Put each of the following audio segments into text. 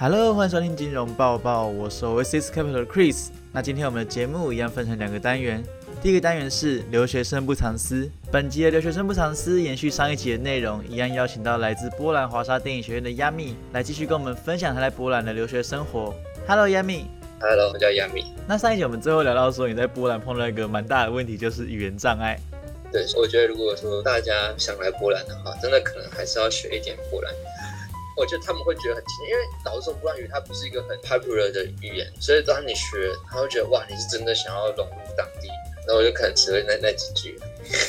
Hello，欢迎收听金融报报，我是 Oasis Capital 的 Chris。那今天我们的节目一样分成两个单元，第一个单元是留学生不藏私。本集的留学生不藏私延续上一集的内容，一样邀请到来自波兰华沙电影学院的 Yami 来继续跟我们分享他在波兰的留学生活。Hello，Yami。Hello，我叫 Yami。那上一集我们最后聊到说你在波兰碰到一个蛮大的问题，就是语言障碍。对，我觉得如果说大家想来波兰的话，真的可能还是要学一点波兰语。我觉得他们会觉得很亲切，因为老实说，波兰语它不是一个很 popular 的语言，所以当你学，他会觉得哇，你是真的想要融入当地。然后我就可能只会那那几句。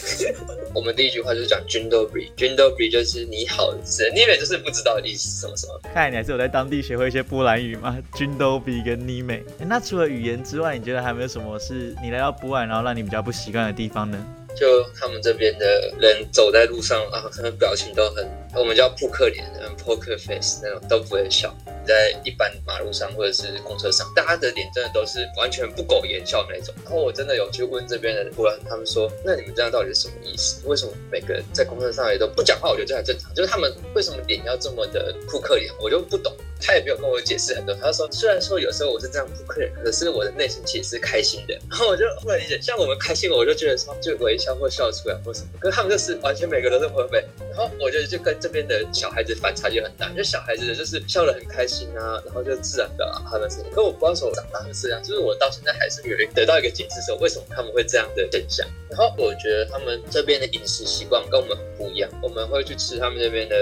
我们第一句话就是讲 j u n d o b r i j u n d o b r i 就是你好的字，你以为就是不知道的意思什么什么。看来你还是有在当地学会一些波兰语吗 j u n d o b i 跟 n i m 那除了语言之外，你觉得还有没有什么是你来到波兰然后让你比较不习惯的地方呢？就他们这边的人走在路上啊，他们表情都很，我们叫扑克脸，嗯，poker face 那种都不会笑。在一般马路上或者是公车上，大家的脸真的都是完全不苟言笑那种。然后我真的有去问这边的波兰，他们说，那你们这样到底是什么意思？为什么每个人在公车上也都不讲话？我觉得这很正常，就是他们为什么脸要这么的扑克脸，我就不懂。他也没有跟我解释很多，他说虽然说有时候我是这样扑克脸，可是我的内心其实是开心的。然后我就忽然理解，像我们开心，我就觉得说就微笑或笑出来或什么，可是他们就是完全每个人都是 perfect。然后我觉得就跟这边的小孩子反差就很大，就小孩子就是笑得很开心啊，然后就自然的他们是，可我不知道说我长大是这样，就是我到现在还是有得到一个解释说为什么他们会这样的现象。然后我觉得他们这边的饮食习惯跟我们不一样，我们会去吃他们这边的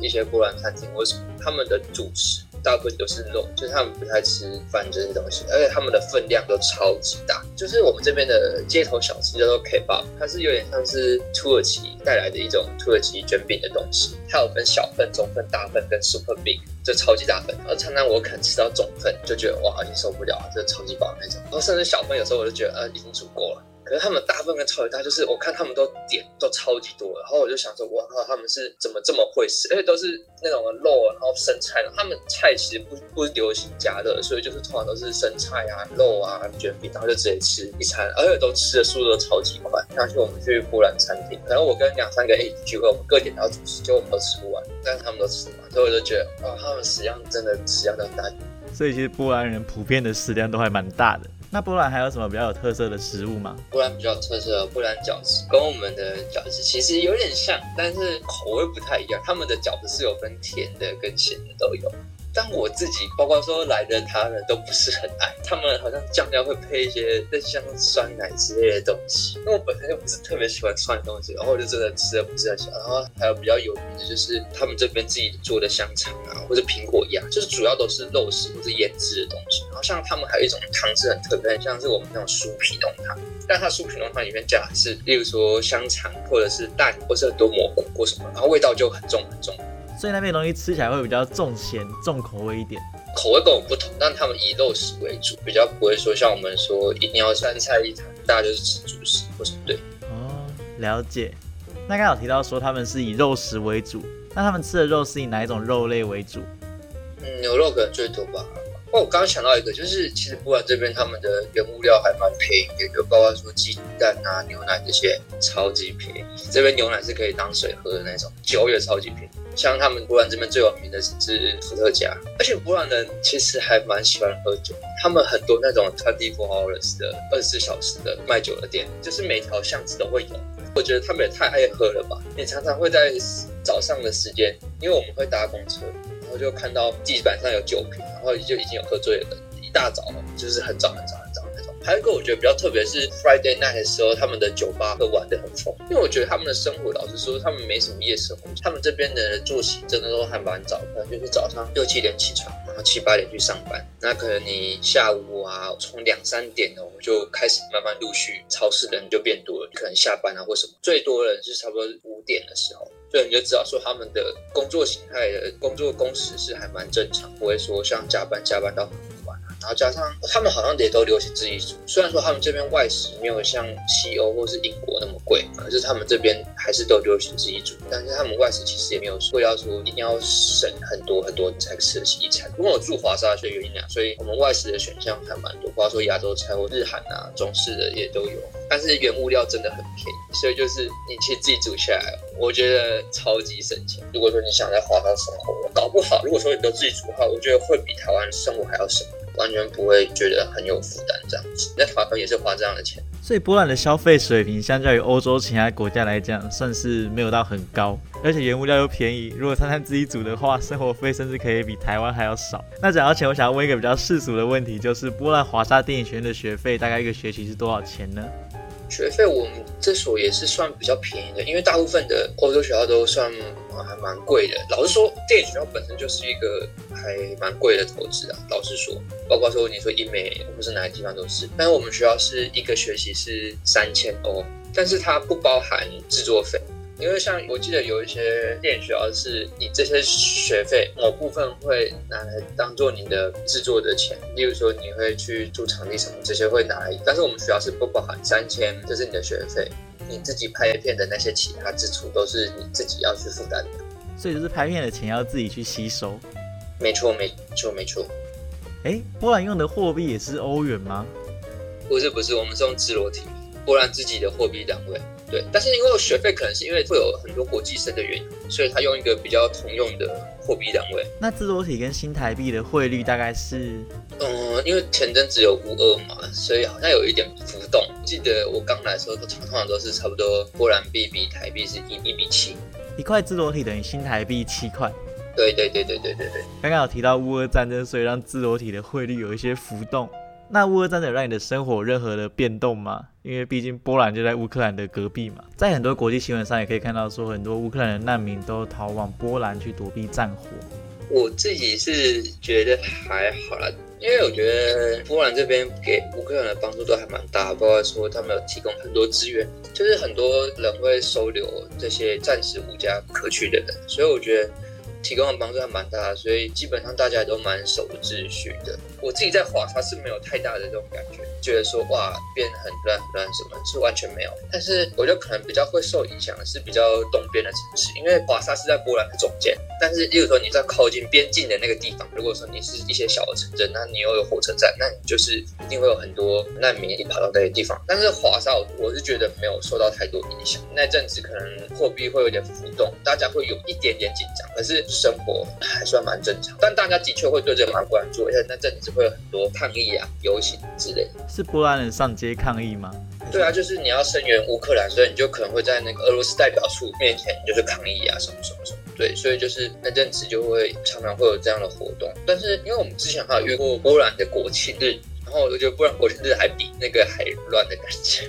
一些波兰餐厅，为什么他们的主食？大部分都是肉，就是他们不太吃饭这些东西，而且他们的分量都超级大。就是我们这边的街头小吃叫做 Kebab，它是有点像是土耳其带来的一种土耳其卷饼的东西，它有分小份、中份、大份跟 Super Big，就超级大份。然后常常我可能吃到中份就觉得哇，已经受不了了，这超级饱那种。然后甚至小份有时候我就觉得呃已经足够了。可是他们大份跟超级大，就是我看他们都点都超级多，然后我就想说，哇靠，他们是怎么这么会吃？而且都是那种肉，然后生菜，他们菜其实不不流行加热，所以就是通常都是生菜啊、肉啊、卷饼，然后就直接吃一餐，而且都吃的速度都超级快。像去我们去波兰餐厅，可能我跟两三个一起聚会，我们各点到主食，就我们都吃不完，但是他们都吃完，所以我就觉得，啊，他们食量真的食量都很大。所以其实波兰人普遍的食量都还蛮大的。那波兰还有什么比较有特色的食物吗？波兰比较有特色的波兰饺子跟我们的饺子其实有点像，但是口味不太一样。他们的饺子是有分甜的跟咸的都有。但我自己，包括说来的他们都不是很爱，他们好像酱料会配一些类似像酸奶之类的东西。因为我本身就不是特别喜欢酸的东西，然后我就真的吃的不是很喜欢。然后还有比较有名的就是他们这边自己做的香肠啊，或者苹果鸭，就是主要都是肉食或者腌制的东西。然后像他们还有一种汤是很特别，很像是我们那种酥皮浓汤，但它酥皮浓汤里面加的是，例如说香肠或者是蛋，或是很多蘑菇或什么，然后味道就很重很重。所以那边东西吃起来会比较重咸、重口味一点。口味跟我们不同，但他们以肉食为主，比较不会说像我们说一定要三菜一汤，大家就是吃主食或什么对。哦，了解。那刚好提到说他们是以肉食为主，那他们吃的肉是以哪一种肉类为主？嗯，牛肉可能最多吧。哦，我刚刚想到一个，就是其实波兰这边他们的原物料还蛮便宜的，就包括说鸡蛋啊、牛奶这些，超级便宜。这边牛奶是可以当水喝的那种，酒也超级便宜。像他们波兰这边最有名的是伏特加，而且波兰人其实还蛮喜欢喝酒，他们很多那种 twenty four hours 的二十四小时的卖酒的店，就是每条巷子都会有。我觉得他们也太爱喝了吧！你常常会在早上的时间，因为我们会搭公车。我就看到地板上有酒瓶，然后就已经有喝醉了。一大早就是很早很早。还有一个我觉得比较特别是 Friday night 的时候，他们的酒吧会玩的很疯。因为我觉得他们的生活，老实说，他们没什么夜生活。他们这边的作息真的都还蛮早，可能就是早上六七点起床，然后七八点去上班。那可能你下午啊，从两三点哦就开始慢慢陆续，超市人就变多了。可能下班啊或什么，最多人是差不多五点的时候。所以你就知道说他们的工作形态的工作工时是还蛮正常，不会说像加班加班到。然后加上他们好像也都流行自己煮，虽然说他们这边外食没有像西欧或是英国那么贵，可是他们这边还是都流行自己煮。但是他们外食其实也没有说要说一定要省很多很多你才吃得起一餐。因为我住华沙所以原因啊，所以我们外食的选项还蛮多，包括说亚洲菜或日韩啊、中式的也都有。但是原物料真的很便宜，所以就是你其实自己煮下来，我觉得超级省钱。如果说你想在华沙生活，搞不好，如果说你都自己煮的话，我觉得会比台湾生活还要省，完全不会觉得很有负担这样子。那法国也是花这样的钱。所以波兰的消费水平相较于欧洲其他国家来讲，算是没有到很高，而且原物料又便宜。如果餐餐自己煮的话，生活费甚至可以比台湾还要少。那讲到钱，我想要问一个比较世俗的问题，就是波兰华沙电影学院的学费大概一个学期是多少钱呢？学费我们这所也是算比较便宜的，因为大部分的欧洲学校都算还蛮贵的。老实说，电影学校本身就是一个还蛮贵的投资啊。老实说，包括说你说英美或是哪个地方都是。但是我们学校是一个学期是三千欧，但是它不包含制作费。因为像我记得有一些电影学校是你这些学费某部分会拿来当做你的制作的钱，例如说你会去租场地什么这些会拿来，但是我们学校是不包含三千，这是你的学费，你自己拍片的那些其他支出都是你自己要去负担的，所以就是拍片的钱要自己去吸收。没错，没错，没错。哎，波兰用的货币也是欧元吗？不是，不是，我们是用自罗体，波兰自己的货币单位。对，但是因为学费可能是因为会有很多国际生的原因，所以他用一个比较通用的货币单位。那自罗体跟新台币的汇率大概是？嗯，因为前阵只有五二嘛，所以好像有一点浮动。记得我刚来的时候，通常都是差不多波兰币比台币是一一比七，一块自罗体等于新台币七块。对对对对对对对。刚刚有提到乌俄战争，所以让自罗体的汇率有一些浮动。那乌俄战争让你的生活任何的变动吗？因为毕竟波兰就在乌克兰的隔壁嘛，在很多国际新闻上也可以看到，说很多乌克兰的难民都逃往波兰去躲避战火。我自己是觉得还好啦，因为我觉得波兰这边给乌克兰的帮助都还蛮大，包括说他们有提供很多资源，就是很多人会收留这些暂时无家可去的人，所以我觉得。提供的帮助还蛮大，所以基本上大家都蛮守秩序的。我自己在华沙是没有太大的这种感觉，觉得说哇变很乱很乱什么，是完全没有。但是我觉得可能比较会受影响的是比较东边的城市，因为华沙是在波兰的中间。但是，例如说你在靠近边境的那个地方，如果说你是一些小的城镇，那你又有火车站，那你就是一定会有很多难民一跑到那些地方。但是华沙，我是觉得没有受到太多影响。那阵子可能货币会有点浮动，大家会有一点点紧张，可是。生活还算蛮正常，但大家的确会对这个蛮关注，而且那阵子会有很多抗议啊、游行之类。是波兰人上街抗议吗？对啊，就是你要声援乌克兰，所以你就可能会在那个俄罗斯代表处面前就是抗议啊，什么什么什么。对，所以就是那阵子就会常常会有这样的活动。但是因为我们之前还有遇过波兰的国庆日，然后我觉得波兰国庆日还比那个还乱的感觉。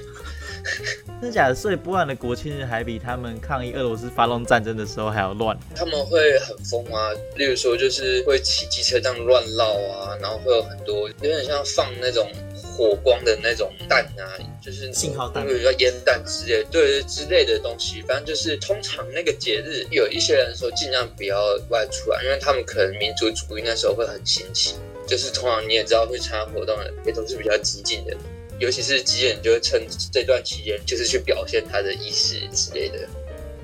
真的假的？所以波兰的国庆日还比他们抗议俄罗斯发动战争的时候还要乱。他们会很疯啊，例如说就是会骑机车这样乱绕啊，然后会有很多有点像放那种火光的那种弹啊，就是信号弹，比如说烟弹之类，对之类的东西。反正就是通常那个节日，有一些人说尽量不要外出啊，因为他们可能民族主义那时候会很兴起。就是通常你也知道会参加活动的也都是比较激进的。尤其是基人就会趁这段期间，就是去表现他的意识之类的。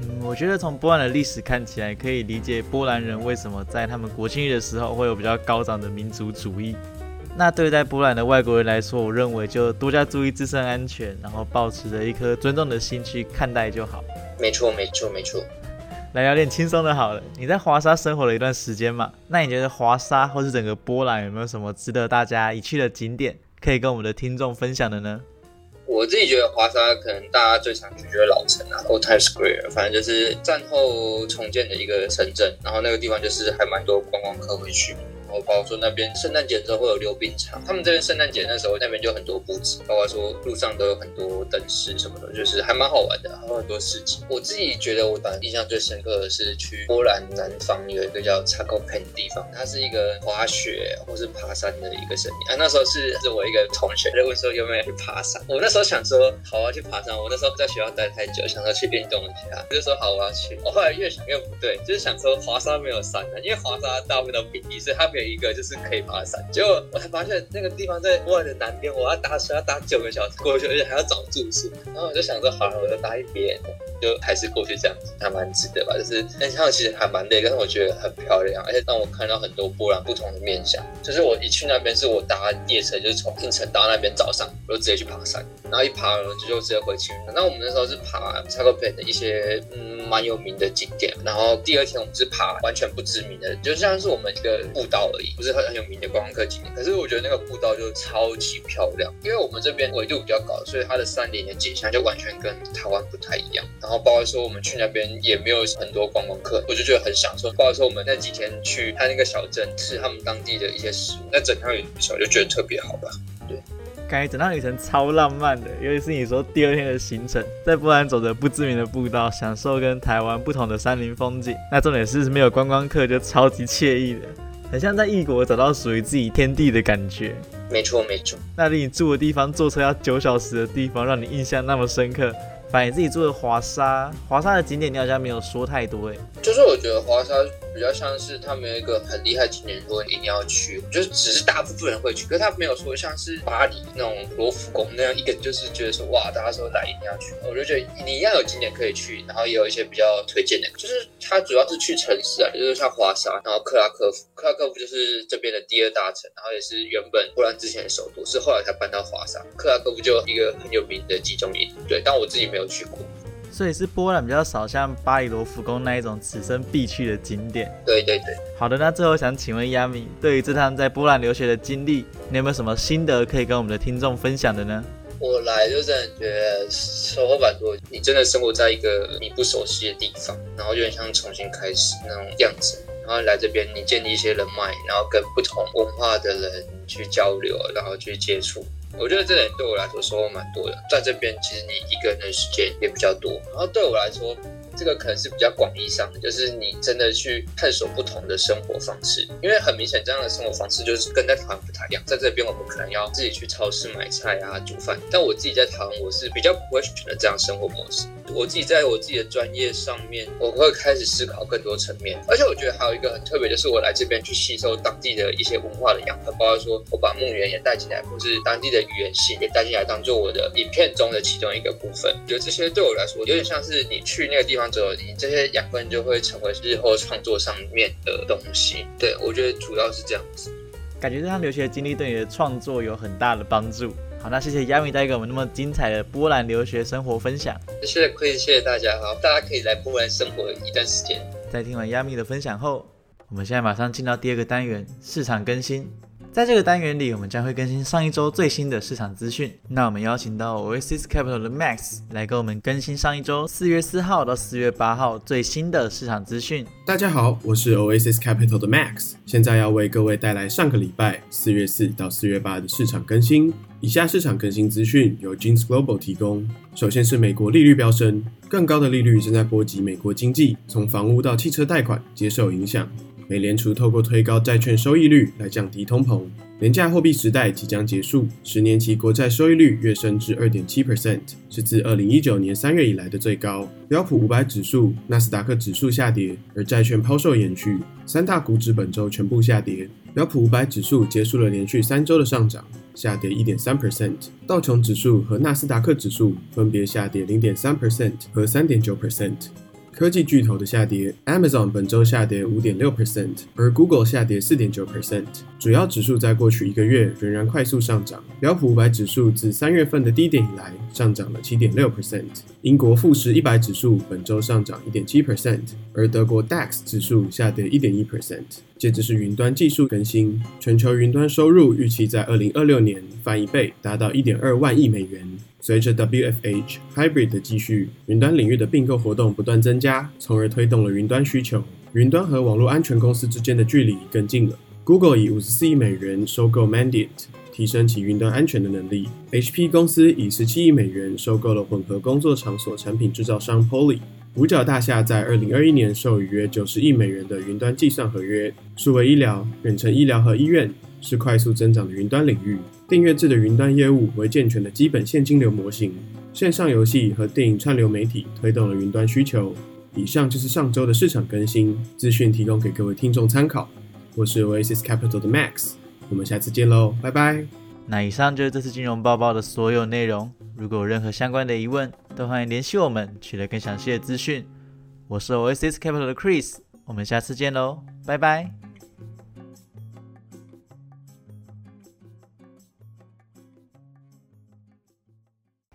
嗯，我觉得从波兰的历史看起来，可以理解波兰人为什么在他们国庆日的时候会有比较高涨的民族主义。那对待波兰的外国人来说，我认为就多加注意自身安全，然后保持着一颗尊重的心去看待就好。没错，没错，没错。来聊点轻松的，好了。你在华沙生活了一段时间嘛？那你觉得华沙或是整个波兰有没有什么值得大家一去的景点？可以跟我们的听众分享的呢？我自己觉得华沙可能大家最常去就是老城啊，Old Times Square，反正就是战后重建的一个城镇，然后那个地方就是还蛮多观光客会去。然后包括说那边圣诞节的时候会有溜冰场，他们这边圣诞节那时候那边就很多布置，包括说路上都有很多灯饰什么的，就是还蛮好玩的，还有很多事情。我自己觉得我反正印象最深刻的是去波兰南方有一个叫 c h a k o p e n 的地方，它是一个滑雪或是爬山的一个胜地啊。那时候是是我一个同学问说有没有去爬山，我那时候想说好啊去爬山，我那时候在学校待太久，想说去运动一下，就说好我要去。我后来越想越不对，就是想说华沙没有山的，因为华沙大部分都平地，所以它没一个就是可以爬山，结果我才发现那个地方在沃尔的南边，我要搭车要搭九个小时过去，而且还要找住宿。然后我就想说，好了，我就搭一边，就还是过去这样子，还蛮值得吧。就是那趟其实还蛮累，但是我觉得很漂亮，而且让我看到很多波兰不同的面相。就是我一去那边，是我搭夜车，就是从凌晨到那边早上，我就直接去爬山，然后一爬完就就直接回去。那我们那时候是爬 c h a k o p e 的一些嗯蛮有名的景点。然后第二天我们是爬完全不知名的，就像是我们一个步道而已，不是很很有名的观光客景点。可是我觉得那个步道就超级漂亮，因为我们这边纬度比较高，所以它的山林的景象就完全跟台湾不太一样。然后包括说我们去那边也没有很多观光客，我就觉得很享受。包括说我们那几天去他那个小镇吃他们当地的一些食物，那整趟旅程我就觉得特别好吧。对感觉整趟旅程超浪漫的，尤其是你说第二天的行程，在波兰走着不知名的步道，享受跟台湾不同的山林风景。那重点是没有观光客，就超级惬意的，很像在异国找到属于自己天地的感觉。没错没错，那离你住的地方坐车要九小时的地方，让你印象那么深刻。把你自己住的华沙，华沙的景点你好像没有说太多哎。就是我觉得华沙比较像是他们有一个很厉害的景点，如果你一定要去，就是只是大部分人会去，可是他没有说像是巴黎那种罗浮宫那样一个，就是觉得说哇，大家说来一定要去。我就觉得你一样有景点可以去，然后也有一些比较推荐的，就是它主要是去城市啊，就是像华沙，然后克拉科夫，克拉科夫就是这边的第二大城，然后也是原本波兰之前的首都，是后来才搬到华沙。克拉科夫就一个很有名的集中营，对，但我自己没。有去过，所以是波兰比较少像巴黎罗浮宫那一种此生必去的景点。对对对，好的，那最后想请问亚米，对于这趟在波兰留学的经历，你有没有什么心得可以跟我们的听众分享的呢？我来就真的觉得收获蛮多，你真的生活在一个你不熟悉的地方，然后有点像重新开始那种样子。然后来这边，你建立一些人脉，然后跟不同文化的人去交流，然后去接触。我觉得这点对我来说收获蛮多的，在这边其实你一个人的时间也比较多，然后对我来说。这个可能是比较广义上的，就是你真的去探索不同的生活方式，因为很明显这样的生活方式就是跟在台湾不太一样。在这边我们可能要自己去超市买菜啊、煮饭，但我自己在台湾我是比较不会选择这样生活模式。我自己在我自己的专业上面，我会开始思考更多层面，而且我觉得还有一个很特别，就是我来这边去吸收当地的一些文化的养分，包括说我把墓园也带进来，或是当地的语言系也带进来，当做我的影片中的其中一个部分。我觉得这些对我来说有点像是你去那个地方。之后，你这些养分就会成为日后创作上面的东西。对我觉得主要是这样子。感觉这趟留学经历对你的创作有很大的帮助。好，那谢谢亚米带给我们那么精彩的波兰留学生活分享。谢谢，谢谢大家。哈，大家可以来波兰生活一段时间。在听完亚米的分享后，我们现在马上进到第二个单元——市场更新。在这个单元里，我们将会更新上一周最新的市场资讯。那我们邀请到 Oasis Capital 的 Max 来给我们更新上一周四月四号到四月八号最新的市场资讯。大家好，我是 Oasis Capital 的 Max，现在要为各位带来上个礼拜四月四到四月八的市场更新。以下市场更新资讯由 Jeans Global 提供。首先是美国利率飙升，更高的利率正在波及美国经济，从房屋到汽车贷款皆受影响。美联储透过推高债券收益率来降低通膨，廉价货币时代即将结束。十年期国债收益率跃升至二点七 percent，是自二零一九年三月以来的最高。标普五百指数、纳斯达克指数下跌，而债券抛售延续，三大股指本周全部下跌。标普五百指数结束了连续三周的上涨，下跌一点三 percent。道琼指数和纳斯达克指数分别下跌零点三 percent 和三点九 percent。科技巨头的下跌，Amazon 本周下跌五点六 percent，而 Google 下跌四点九 percent。主要指数在过去一个月仍然快速上涨。标普五百指数自三月份的低点以来上涨了七点六 percent。英国富时一百指数本周上涨一点七 percent，而德国 DAX 指数下跌一点一 percent。接着是云端技术更新，全球云端收入预期在二零二六年翻一倍，达到一点二万亿美元。随着 WFH Hybrid 的继续，云端领域的并购活动不断增加，从而推动了云端需求。云端和网络安全公司之间的距离更近了。Google 以五十四亿美元收购 Mandiant，提升其云端安全的能力。HP 公司以十七亿美元收购了混合工作场所产品制造商 Poly。五角大厦在二零二一年授予约九十亿美元的云端计算合约。数位医疗、远程医疗和医院是快速增长的云端领域。订阅制的云端业务为健全的基本现金流模型，线上游戏和电影串流媒体推动了云端需求。以上就是上周的市场更新资讯，提供给各位听众参考。我是 Oasis Capital 的 Max，我们下次见喽，拜拜。那以上就是这次金融报告的所有内容。如果有任何相关的疑问，都欢迎联系我们，取得更详细的资讯。我是 Oasis Capital 的 Chris，我们下次见喽，拜拜。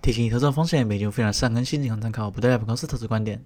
提醒：投资风险，每节非常善更新，进行参考，不代表公司投资观点。